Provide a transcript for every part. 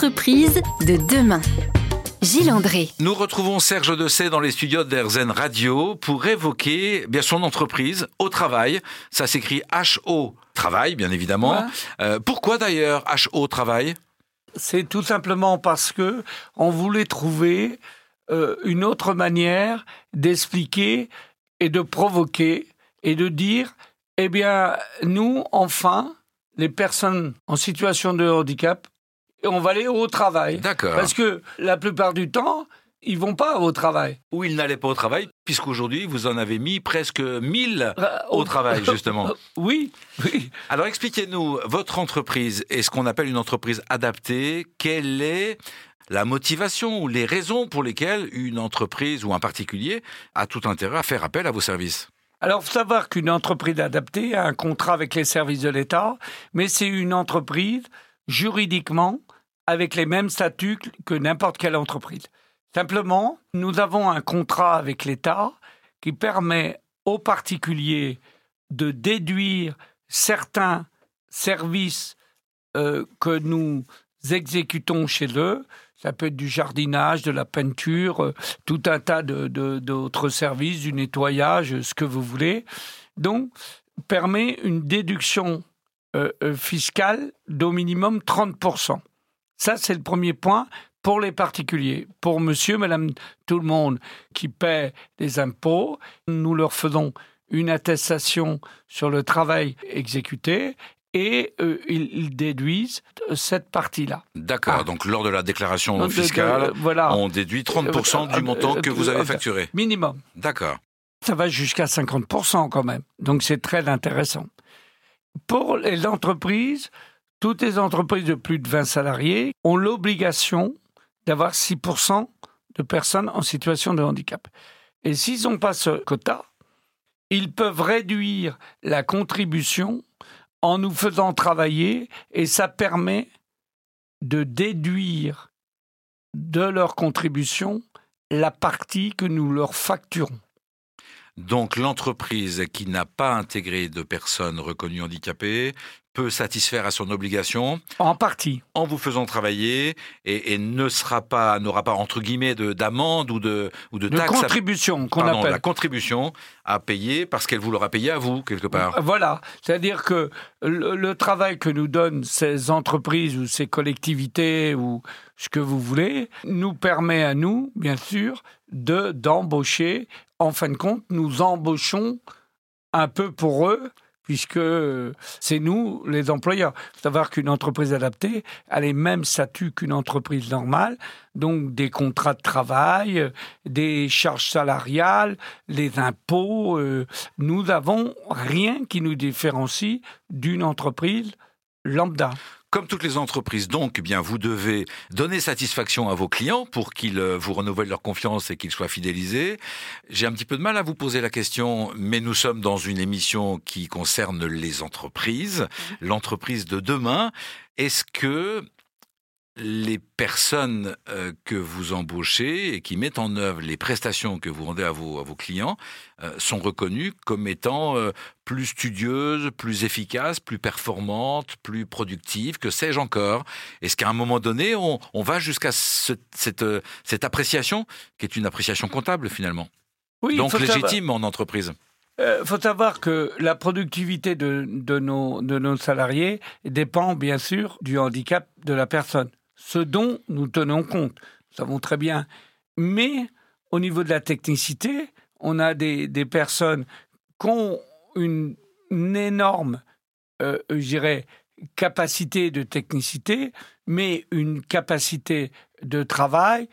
De demain. Gilles André. Nous retrouvons Serge Dessay dans les studios d'Airzen Radio pour évoquer bien son entreprise au travail. Ça s'écrit HO Travail, bien évidemment. Euh, pourquoi d'ailleurs HO Travail? C'est tout simplement parce que on voulait trouver euh, une autre manière d'expliquer et de provoquer et de dire, eh bien, nous, enfin, les personnes en situation de handicap, on va aller au travail. D'accord. Parce que la plupart du temps, ils vont pas au travail. Ou il n'allait pas au travail, puisqu'aujourd'hui, vous en avez mis presque 1000 Euh, au travail, justement. Oui, oui. Alors expliquez-nous, votre entreprise est ce qu'on appelle une entreprise adaptée. Quelle est la motivation ou les raisons pour lesquelles une entreprise ou un particulier a tout intérêt à faire appel à vos services? Alors, faut savoir qu'une entreprise adaptée a un contrat avec les services de l'État, mais c'est une entreprise juridiquement avec les mêmes statuts que n'importe quelle entreprise. Simplement, nous avons un contrat avec l'État qui permet aux particuliers de déduire certains services euh, que nous exécutons chez eux. Ça peut être du jardinage, de la peinture, euh, tout un tas d'autres services, du nettoyage, ce que vous voulez. Donc, permet une déduction euh, fiscale d'au minimum 30%. Ça, c'est le premier point pour les particuliers. Pour monsieur, madame, tout le monde qui paie des impôts, nous leur faisons une attestation sur le travail exécuté et euh, ils, déduisent cette partie-là. D'accord, Ah. donc lors de la déclaration Donc, de- de- fiscale, voilà. on déduit 30% Euh, du montant euh, que vous euh, avez euh, facturé. Minimum. D'accord. Ça va jusqu'à 50% quand même. Donc c'est très intéressant. Pour les entreprises, toutes les entreprises de plus de 20 salariés ont l'obligation d'avoir 6% de personnes en situation de handicap. Et s'ils n'ont pas ce quota, ils peuvent réduire la contribution en nous faisant travailler et ça permet de déduire de leur contribution la partie que nous leur facturons. Donc l'entreprise qui n'a pas intégré de personnes reconnues handicapées peut satisfaire à son obligation En partie. en vous faisant travailler et, et ne sera pas n'aura pas entre guillemets de d'amende ou de ou de, de taxe à- contribution qu'on appelle. la contribution à payer parce qu'elle vous l'aura payé à vous quelque part. Voilà, c'est-à-dire que le, le travail que nous donnent ces entreprises ou ces collectivités ou ce que vous voulez nous permet à nous, bien sûr, de d'embaucher. En fin de compte, nous embauchons un peu pour eux. Puisque euh, c'est nous, les employeurs. Il faut savoir qu'une entreprise adaptée a les mêmes statuts qu'une entreprise normale, donc des contrats de travail, des charges salariales, les impôts, euh, nous n'avons rien qui nous différencie d'une entreprise lambda. Comme toutes les entreprises, donc, eh bien, vous devez donner satisfaction à vos clients pour qu'ils euh, vous renouvellent leur confiance et qu'ils soient fidélisés. J'ai un petit peu de mal à vous poser la question, mais nous sommes dans une émission qui concerne les entreprises, l'entreprise de demain. Est-ce que les personnes euh, que vous embauchez et qui mettent en œuvre les prestations que vous rendez à vos, à vos clients euh, sont reconnues comme étant euh, plus studieuses, plus efficaces, plus performantes, plus productives, que sais-je encore. Est-ce qu'à un moment donné, on, on va jusqu'à ce- cette, cette appréciation, qui est une appréciation comptable finalement, Oui, donc savoir- légitime en entreprise. Il faut savoir que la productivité de, de nos, de nos salariés dépend bien sûr du handicap de la personne, ce dont nous tenons compte. Nous savons très bien. Mais au niveau de la technicité, on a des, personnes qui ont une, énorme, euh, je dirais, capacité de technicité, mais une capacité de travail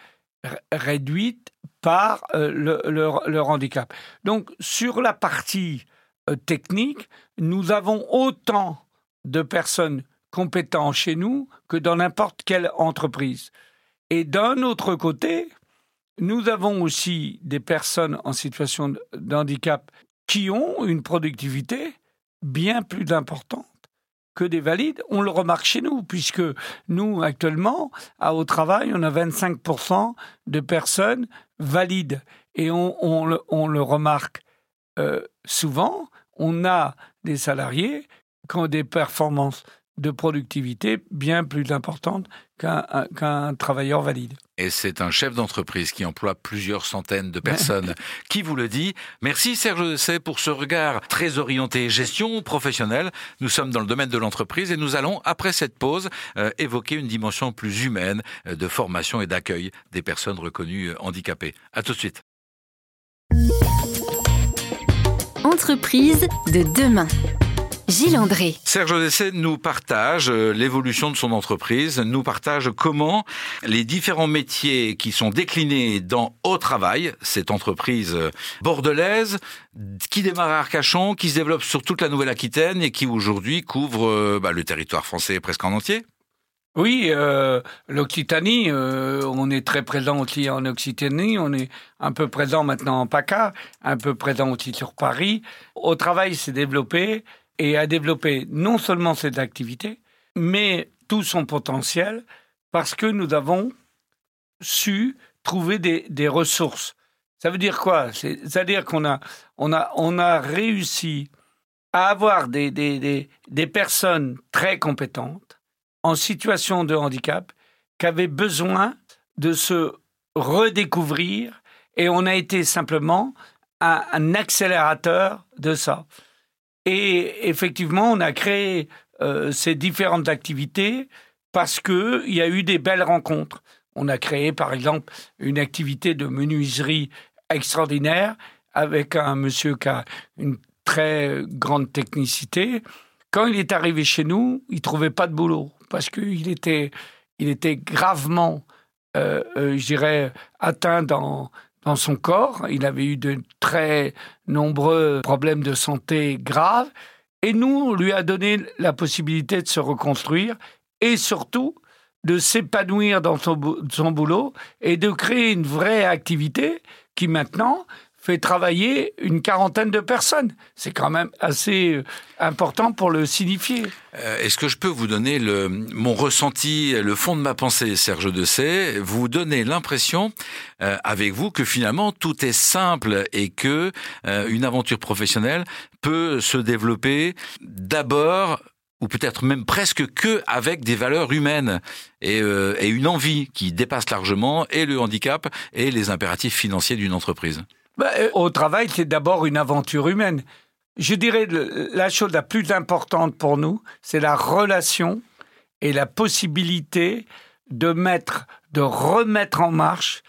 réduite par euh, le- leur, leur handicap. Donc, sur la partie euh, technique, nous avons autant de personnes compétentes chez nous que dans n'importe quelle entreprise. Et d'un autre côté, nous avons aussi des personnes en situation de- d'handicap qui ont une productivité bien plus importante que des valides. On le remarque chez nous, puisque nous, actuellement, à Au Travail, on a 25% de personnes valides. Et on, on le, on le remarque euh, souvent, on a des salariés qui ont des performances de productivité bien plus importante qu'un travailleur valide. Et c'est un chef d'entreprise qui emploie plusieurs centaines de personnes qui vous le dit? Merci Serge Dessay pour ce regard très orienté gestion professionnelle. Nous sommes dans le domaine de l'entreprise et nous allons, après cette pause, euh, évoquer une dimension plus humaine euh, de formation et d'accueil des personnes reconnues euh, handicapées. À tout de suite. Entreprise de demain. Gilles André. Serge Odessé nous partage euh, l'évolution de son entreprise, nous partage comment les différents métiers qui sont déclinés dans Au Travail, cette entreprise euh, bordelaise, qui démarre à Arcachon, qui se développe sur toute la Nouvelle-Aquitaine et qui aujourd'hui couvre euh, bah, le territoire français presque en entier. Oui, l'Occitanie, on est très présent aussi en Occitanie, on est un peu présent maintenant en PACA, un peu présent aussi sur Paris. Au travail s'est développé et à développer non seulement cette activité, mais tout son potentiel, parce que nous avons su trouver des, ressources. Ça veut dire quoi? C'est-à-dire qu'on a, on a, on a réussi à avoir des, des, des, personnes très compétentes en situation de handicap qui avaient besoin de se redécouvrir et on a été simplement un accélérateur de ça. Et effectivement, on a créé euh, ces différentes activités parce qu'il y a eu des belles rencontres. On a créé, par exemple, une activité de menuiserie extraordinaire avec un monsieur qui a une très grande technicité. Quand il est arrivé chez nous, il trouvait pas de boulot parce qu'il était, il était gravement, euh, euh, je dirais, atteint dans dans son corps. Il avait eu de très nombreux problèmes de santé graves. Et nous, on lui a donné la possibilité de se reconstruire et surtout de s'épanouir dans son, son, boulot et de créer une vraie activité qui maintenant fait travailler une quarantaine de personnes. C'est quand même assez euh, important pour le signifier. Euh, est-ce que je peux vous donner mon ressenti, le fond de ma pensée, Serge Dessay Vous donner l'impression, euh, avec vous, que finalement tout est simple et que une aventure professionnelle peut se développer d'abord ou peut-être même presque que avec des valeurs humaines et une envie qui dépasse largement et le handicap et les impératifs financiers d'une entreprise. Bah, euh, au travail, c'est d'abord une aventure humaine. Je dirais la chose la plus importante pour nous, c'est la relation et la possibilité de mettre, de remettre en marche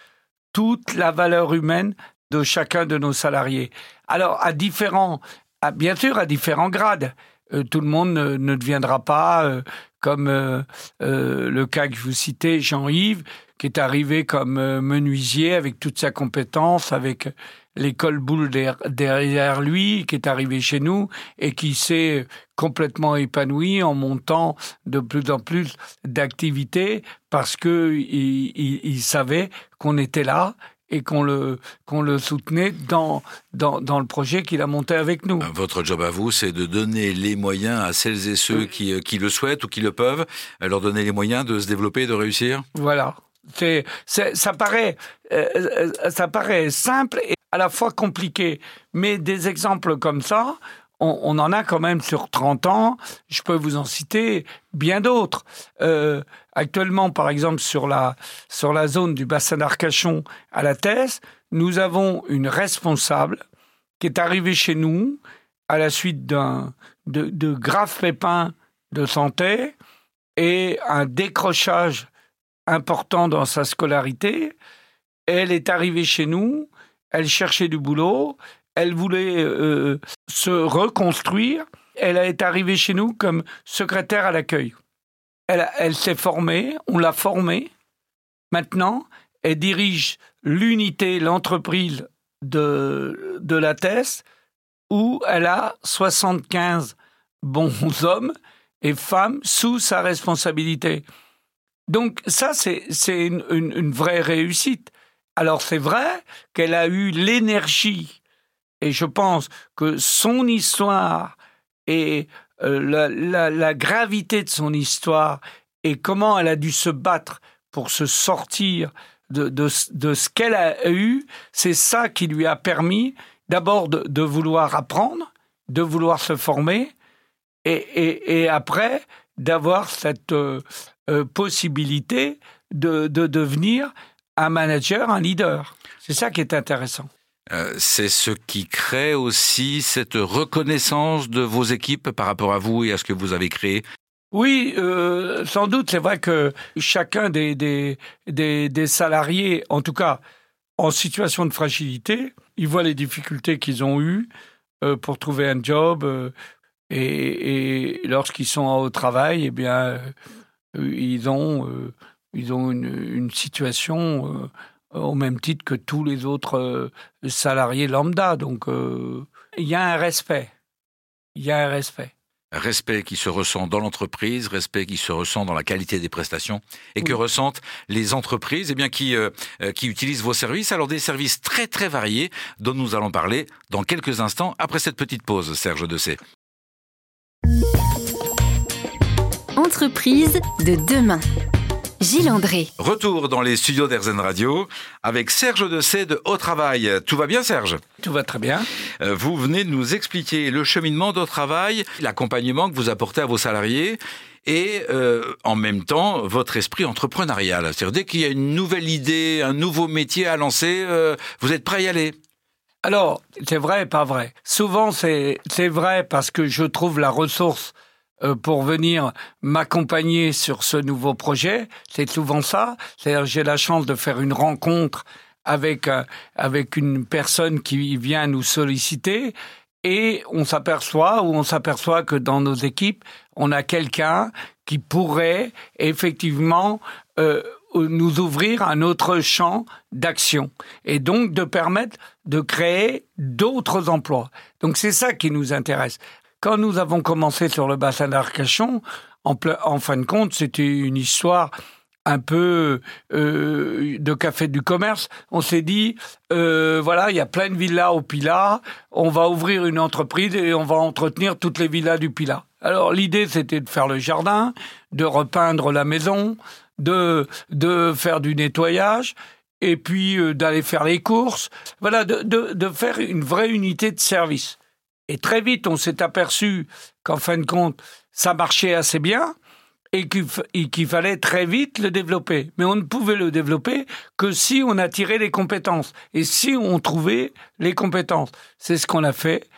toute la valeur humaine de chacun de nos salariés. Alors, à différents, bien sûr, à différents grades. Euh, tout le monde ne, deviendra pas euh, comme le cas que je vous citais, Jean-Yves, qui est arrivé comme euh, menuisier avec toute sa compétence, avec l'école boule derrière lui, qui est arrivé chez nous et qui s'est complètement épanoui en montant de plus en plus d'activités parce que il, savait qu'on était là et qu'on le qu'on le soutenait dans dans, dans le projet qu'il a monté avec nous. Votre job à vous, c'est de donner les moyens à celles et ceux qui, euh, qui le souhaitent ou qui le peuvent, leur donner les moyens de se développer et de réussir? Voilà. C'est, ça paraît, euh, euh, ça paraît simple et à la fois compliqué. Mais des exemples comme ça, on, en a quand même sur 30 ans. Je peux vous en citer bien d'autres. Euh, actuellement, par exemple, sur la, sur la zone du bassin d'Arcachon à la Thèse, nous avons une responsable qui est arrivée chez nous à la suite d'un, de, de graves pépins de santé et un décrochage important dans sa scolarité. Elle est arrivée chez nous, elle cherchait du boulot, elle voulait euh, se reconstruire. Elle est arrivée chez nous comme secrétaire à l'accueil. Elle, elle s'est formée, on l'a formée. Maintenant, elle dirige l'unité, l'entreprise de, de la TES, où elle a 75 bons hommes et femmes sous sa responsabilité. Donc ça, c'est une, vraie réussite. Alors c'est vrai qu'elle a eu l'énergie, et je pense que son histoire et euh, la, gravité de son histoire et comment elle a dû se battre pour se sortir de, ce qu'elle a eu, c'est ça qui lui a permis d'abord de, vouloir apprendre, de vouloir se former, et après d'avoir cette euh, euh, possibilité de, de devenir un manager, un leader. C'est ça qui est intéressant. Euh, c'est ce qui crée aussi cette reconnaissance de vos équipes par rapport à vous et à ce que vous avez créé. Oui, euh, sans doute, c'est vrai que chacun des, des, des, des salariés, en tout cas en situation de fragilité, ils voient les difficultés qu'ils ont eues euh, pour trouver un job euh, et, et lorsqu'ils sont au travail, eh bien, ils ont, euh, ils ont une, une situation euh, au même titre que tous les autres euh, salariés lambda. Donc, il y a un respect. Il y a un respect. Respect qui se ressent dans l'entreprise, respect qui se ressent dans la qualité des prestations et que ressentent les entreprises eh bien, qui, euh, qui utilisent vos services. Alors des services très très variés dont nous allons parler dans quelques instants après cette petite pause, Serge Dessay. Entreprise de demain. Gilles André. Retour dans les studios d'Airzen Radio avec Serge Dessay de Au Travail. Tout va bien Serge? Tout va très bien. Euh, Vous venez de nous expliquer le cheminement d'Au Travail, l'accompagnement que vous apportez à vos salariés et euh, en même temps votre esprit entrepreneurial. C'est-à-dire dès qu'il y a une nouvelle idée, un nouveau métier à lancer, euh, vous êtes prêt à y aller? Alors, c'est vrai et pas vrai? Souvent, c'est c'est vrai parce que je trouve la ressource euh, pour venir m'accompagner sur ce nouveau projet. C'est souvent ça. C'est-à-dire, j'ai la chance de faire une rencontre avec euh, avec une personne qui vient nous solliciter et on s'aperçoit ou on s'aperçoit que dans nos équipes, on a quelqu'un qui pourrait effectivement euh, nous ouvrir un autre champ d'action et donc de permettre de créer d'autres emplois. Donc c'est ça qui nous intéresse. Quand nous avons commencé sur le bassin d'Arcachon, en, fin de compte, c'était une histoire un peu euh, de café du commerce. On s'est dit, euh, voilà, il y a plein de villas au Pilat, on va ouvrir une entreprise et on va entretenir toutes les villas du Pilat. Alors l'idée, c'était de faire le jardin, de repeindre la maison, de, de faire du nettoyage, et puis euh, d'aller faire les courses. Voilà, de, de, de faire une vraie unité de service. Et très vite, on s'est aperçu qu'en fin de compte, ça marchait assez bien et qu'il fallait très vite le développer. Mais on ne pouvait le développer que si on attirait les compétences et si on trouvait les compétences. C'est ce qu'on a fait.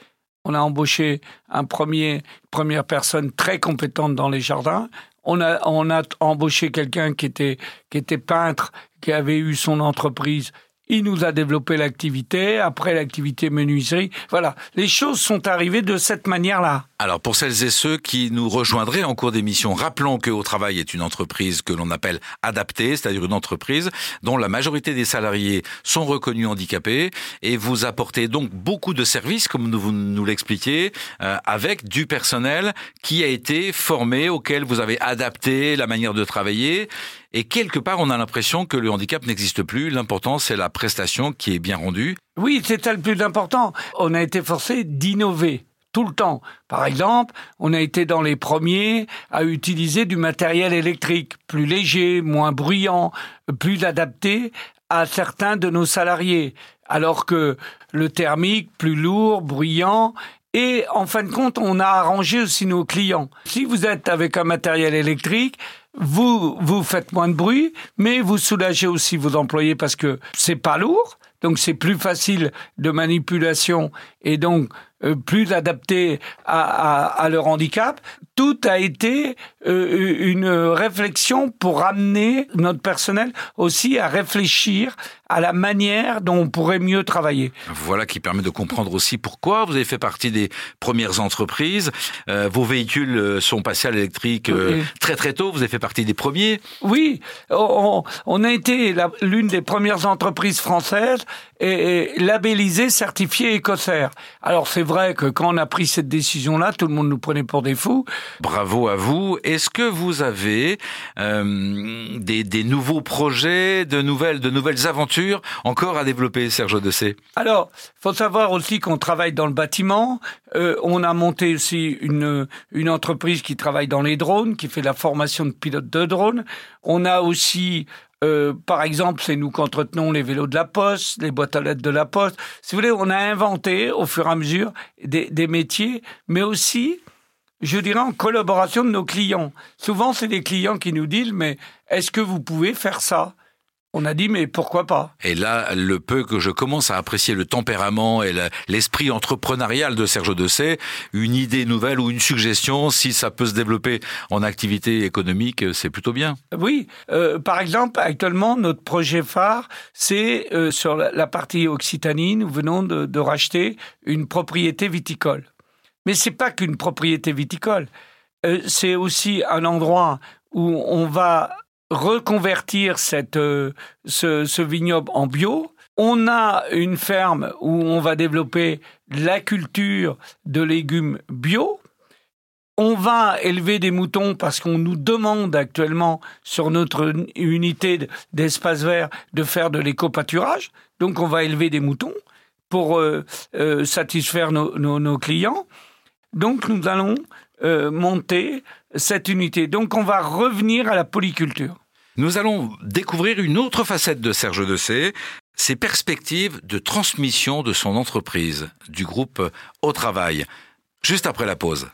On a embauché un premier, première personne très compétente dans les jardins. On a, on a embauché quelqu'un qui était, qui était peintre, qui avait eu son entreprise. Il nous a développé l'activité, après l'activité menuiserie. Voilà, les choses sont arrivées de cette manière-là. Alors pour celles et ceux qui nous rejoindraient en cours d'émission, rappelons que Au Travail est une entreprise que l'on appelle adaptée, c'est-à-dire une entreprise dont la majorité des salariés sont reconnus handicapés et vous apportez donc beaucoup de services, comme vous nous l'expliquiez, euh, avec du personnel qui a été formé, auquel vous avez adapté la manière de travailler. Et quelque part, on a l'impression que le handicap n'existe plus. L'important, c'est la prestation qui est bien rendue. Oui, c'est ça le plus important. On a été forcé d'innover tout le temps. Par exemple, on a été dans les premiers à utiliser du matériel électrique plus léger, moins bruyant, plus adapté à certains de nos salariés, alors que le thermique plus lourd, bruyant et en fin de compte, on a arrangé aussi nos clients. Si vous êtes avec un matériel électrique, vous vous faites moins de bruit, mais vous soulagez aussi vos employés parce que c'est pas lourd, donc c'est plus facile de manipulation et donc plus adapté à, à, à, leur handicap. Tout a été euh, une réflexion pour amener notre personnel aussi à réfléchir à la manière dont on pourrait mieux travailler. Voilà qui permet de comprendre aussi pourquoi vous avez fait partie des premières entreprises. Euh, vos véhicules sont passés à l'électrique oui. très très tôt. Vous avez fait partie des premiers. Oui, on, on a été l'une des premières entreprises françaises et, et labellisée, certifiée écossaire. Alors c'est vrai que quand on a pris cette décision-là, tout le monde nous prenait pour des fous. Bravo à vous. Est-ce que vous avez euh, des, des, nouveaux projets, de nouvelles, de nouvelles aventures encore à développer, Serge Dessay Alors, faut savoir aussi qu'on travaille dans le bâtiment. Euh, on a monté aussi une, une entreprise qui travaille dans les drones, qui fait la formation de pilotes de drones. On a aussi euh, par exemple, c'est nous qu'entretenons les vélos de la Poste, les boîtes à lettres de la Poste. Si vous voulez, on a inventé au fur et à mesure des, des métiers, mais aussi je dirais en collaboration de nos clients. Souvent, c'est des clients qui nous disent, mais est-ce que vous pouvez faire ça? On a dit, mais pourquoi pas? Et là, le peu que je commence à apprécier le tempérament et l'esprit entrepreneurial de Serge Dessay, une idée nouvelle ou une suggestion, si ça peut se développer en activité économique, c'est plutôt bien. Oui, euh, par exemple, actuellement, notre projet phare, c'est euh, sur la, partie Occitanie, nous venons de, de racheter une propriété viticole. Mais c'est pas qu'une propriété viticole, euh, c'est aussi un endroit où on va reconvertir cette, euh, ce, ce vignoble en bio. On a une ferme où on va développer la culture de légumes bio. On va élever des moutons parce qu'on nous demande actuellement sur notre unité d'espace vert de faire de l'éco-pâturage. Donc on va élever des moutons pour euh, euh, satisfaire nos, nos, nos, clients. Donc nous allons euh, monter cette unité. Donc on va revenir à la polyculture. Nous allons découvrir une autre facette de Serge Dessay, ses perspectives de transmission de son entreprise, du groupe Au Travail, juste après la pause.